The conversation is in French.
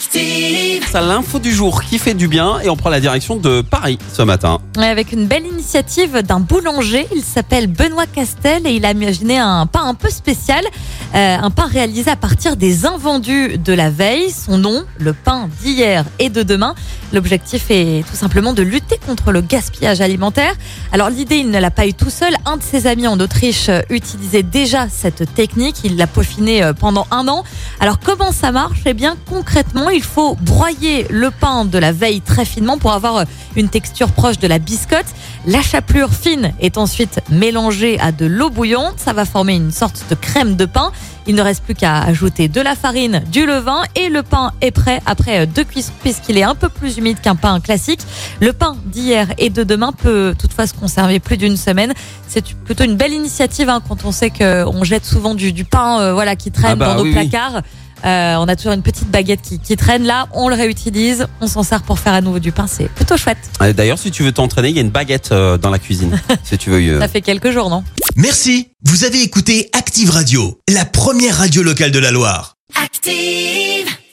Active. C'est l'info du jour qui fait du bien et on prend la direction de Paris ce matin. Et Avec une belle initiative d'un boulanger, il s'appelle Benoît Castel et il a imaginé un pain un peu spécial, euh, un pain réalisé à partir des invendus de la veille. Son nom, le pain d'hier et de demain. L'objectif est tout simplement de lutter contre le gaspillage alimentaire. Alors l'idée, il ne l'a pas eu tout seul. Un de ses amis en Autriche utilisait déjà cette technique. Il l'a peaufinée euh, pendant un an. Alors comment ça marche? Eh bien concrètement, il faut broyer le pain de la veille très finement pour avoir euh, une texture proche de la biscotte. La chapelure fine est ensuite mélangée à de l'eau bouillante. Ça va former une sorte de crème de pain. Il ne reste plus qu'à ajouter de la farine, du levain et le pain est prêt après deux cuissons puisqu'il est un peu plus humide qu'un pain classique. Le pain d'hier et de demain peut toutefois se conserver plus d'une semaine. C'est plutôt une belle initiative hein, quand on sait qu'on jette souvent du, du pain euh, voilà, qui traîne Ah bah dans nos oui, oui. Euh, on a toujours une petite baguette qui, qui traîne là, on le réutilise, on s'en sert pour faire à nouveau du pain, c'est plutôt chouette. Euh, D'ailleurs, si tu veux t'entraîner, il y a une baguette euh, dans la cuisine. si tu veux. euh, Ça fait quelques jours, non? Merci, vous avez écouté Active Radio, la première radio locale de la Loire. Active.